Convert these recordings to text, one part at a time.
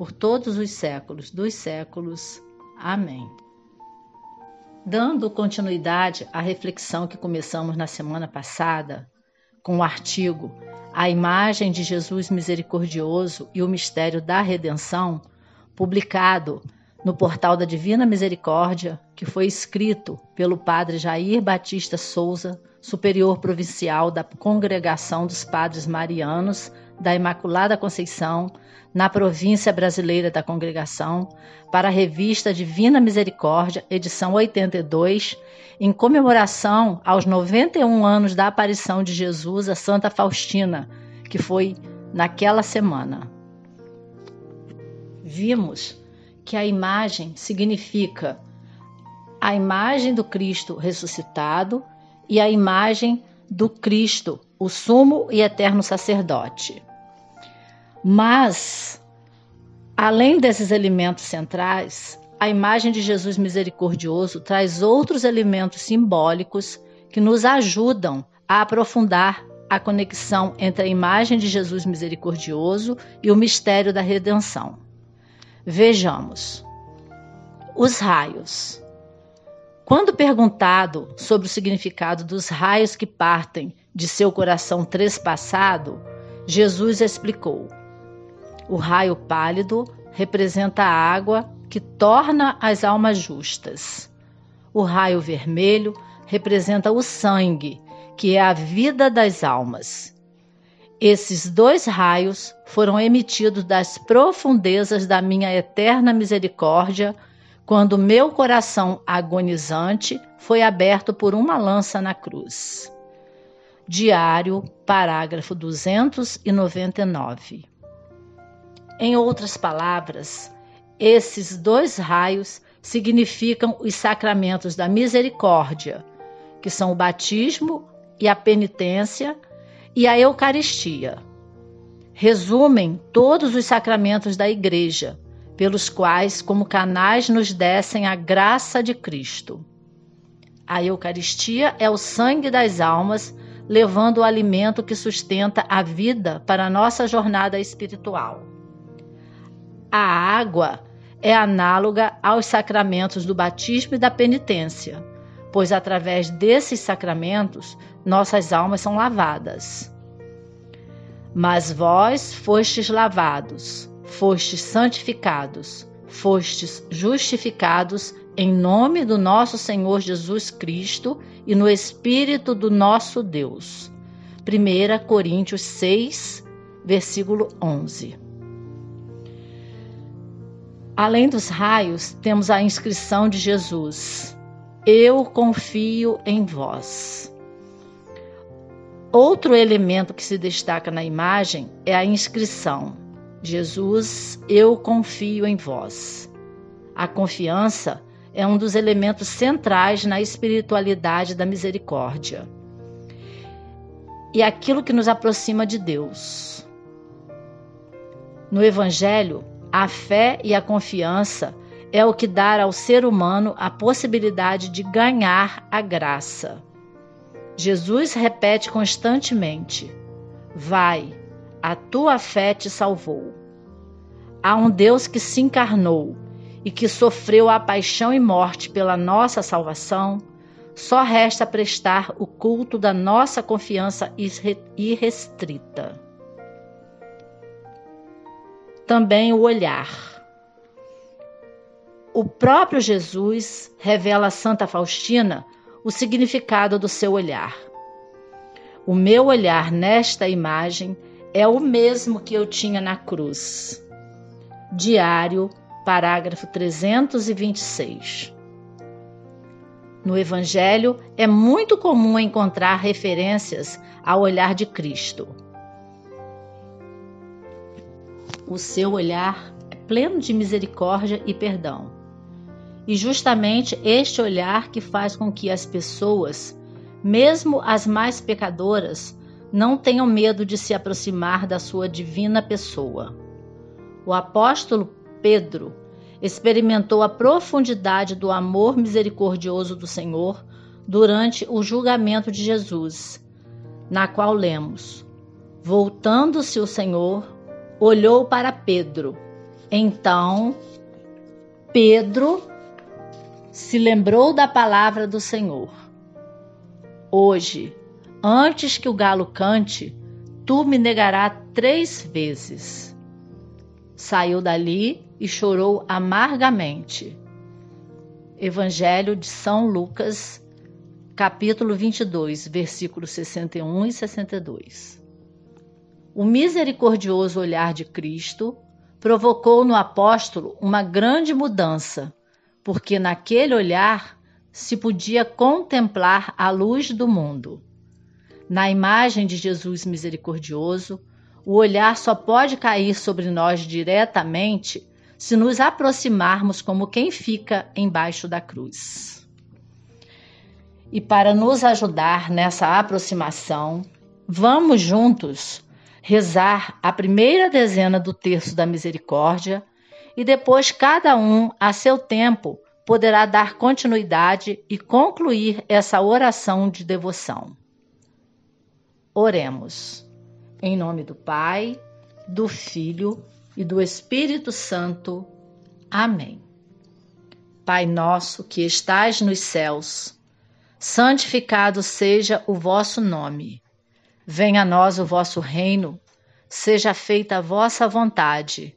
por todos os séculos dos séculos. Amém. Dando continuidade à reflexão que começamos na semana passada, com o artigo A Imagem de Jesus Misericordioso e o Mistério da Redenção, publicado no portal da Divina Misericórdia, que foi escrito pelo padre Jair Batista Souza, superior provincial da Congregação dos Padres Marianos da Imaculada Conceição, na província brasileira da Congregação, para a revista Divina Misericórdia, edição 82, em comemoração aos 91 anos da aparição de Jesus a Santa Faustina, que foi naquela semana. Vimos que a imagem significa a imagem do Cristo ressuscitado e a imagem do Cristo, o sumo e eterno sacerdote. Mas, além desses elementos centrais, a imagem de Jesus misericordioso traz outros elementos simbólicos que nos ajudam a aprofundar a conexão entre a imagem de Jesus misericordioso e o mistério da redenção. Vejamos. Os raios. Quando perguntado sobre o significado dos raios que partem de seu coração trespassado, Jesus explicou: o raio pálido representa a água que torna as almas justas. O raio vermelho representa o sangue, que é a vida das almas. Esses dois raios foram emitidos das profundezas da minha eterna misericórdia, quando meu coração agonizante foi aberto por uma lança na cruz. Diário, parágrafo 299. Em outras palavras, esses dois raios significam os sacramentos da misericórdia, que são o batismo e a penitência e a Eucaristia. Resumem todos os sacramentos da Igreja, pelos quais, como canais, nos descem a graça de Cristo. A Eucaristia é o sangue das almas, levando o alimento que sustenta a vida para a nossa jornada espiritual. A água é análoga aos sacramentos do batismo e da penitência, pois através desses sacramentos nossas almas são lavadas. Mas vós fostes lavados, fostes santificados, fostes justificados em nome do nosso Senhor Jesus Cristo e no Espírito do nosso Deus. 1 Coríntios 6, versículo 11. Além dos raios, temos a inscrição de Jesus: Eu confio em vós. Outro elemento que se destaca na imagem é a inscrição: Jesus, eu confio em vós. A confiança é um dos elementos centrais na espiritualidade da misericórdia. E é aquilo que nos aproxima de Deus. No Evangelho, a fé e a confiança é o que dá ao ser humano a possibilidade de ganhar a graça. Jesus repete constantemente: Vai, a tua fé te salvou. Há um Deus que se encarnou e que sofreu a paixão e morte pela nossa salvação, só resta prestar o culto da nossa confiança irrestrita também o olhar. O próprio Jesus revela a Santa Faustina o significado do seu olhar. O meu olhar nesta imagem é o mesmo que eu tinha na cruz. Diário, parágrafo 326. No Evangelho é muito comum encontrar referências ao olhar de Cristo. O seu olhar é pleno de misericórdia e perdão. E justamente este olhar que faz com que as pessoas, mesmo as mais pecadoras, não tenham medo de se aproximar da sua divina pessoa. O apóstolo Pedro experimentou a profundidade do amor misericordioso do Senhor durante o julgamento de Jesus, na qual lemos: Voltando-se o Senhor, olhou para Pedro. Então, Pedro se lembrou da palavra do Senhor. Hoje, antes que o galo cante, tu me negarás três vezes. Saiu dali e chorou amargamente. Evangelho de São Lucas, capítulo 22, versículos 61 e 62. O misericordioso olhar de Cristo provocou no apóstolo uma grande mudança, porque naquele olhar se podia contemplar a luz do mundo. Na imagem de Jesus misericordioso, o olhar só pode cair sobre nós diretamente se nos aproximarmos como quem fica embaixo da cruz. E para nos ajudar nessa aproximação, vamos juntos rezar a primeira dezena do terço da misericórdia e depois cada um, a seu tempo, poderá dar continuidade e concluir essa oração de devoção. Oremos. Em nome do Pai, do Filho e do Espírito Santo. Amém. Pai nosso que estais nos céus, santificado seja o vosso nome. Venha a nós o vosso reino, seja feita a vossa vontade,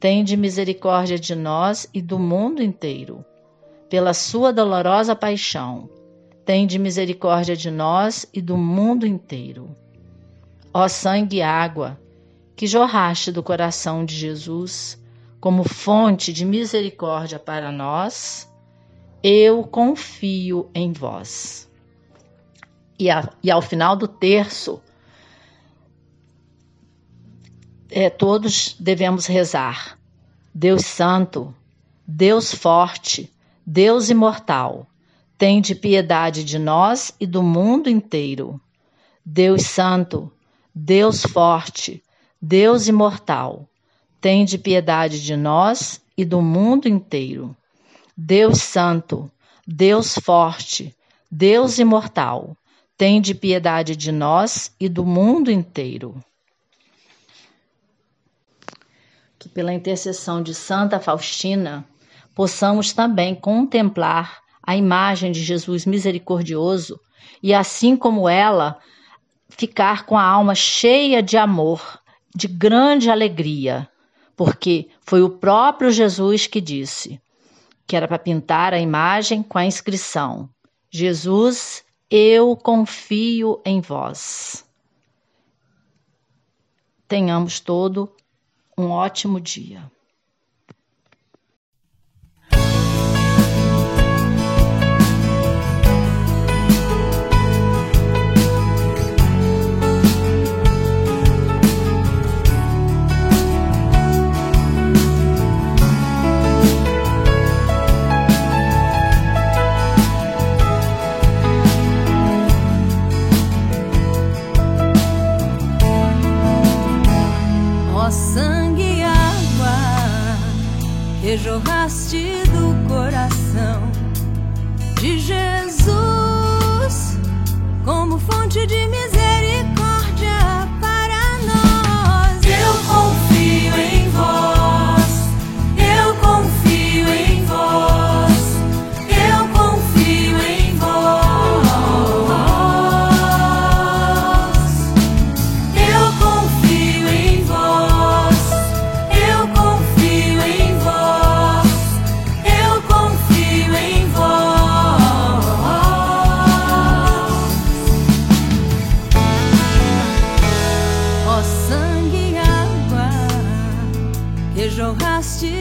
tende misericórdia de nós e do mundo inteiro. Pela sua dolorosa paixão, tende misericórdia de nós e do mundo inteiro. Ó sangue e água, que jorraste do coração de Jesus como fonte de misericórdia para nós, eu confio em vós. E, a, e ao final do terço, é, todos devemos rezar. Deus Santo, Deus Forte, Deus Imortal, tende piedade de nós e do mundo inteiro. Deus Santo, Deus Forte, Deus Imortal, tende piedade de nós e do mundo inteiro. Deus Santo, Deus Forte, Deus Imortal, tende piedade de nós e do mundo inteiro. Que pela intercessão de Santa Faustina possamos também contemplar a imagem de Jesus misericordioso e, assim como ela, ficar com a alma cheia de amor, de grande alegria, porque foi o próprio Jesus que disse: que era para pintar a imagem com a inscrição: Jesus, eu confio em vós. Tenhamos todo um ótimo dia. Sangue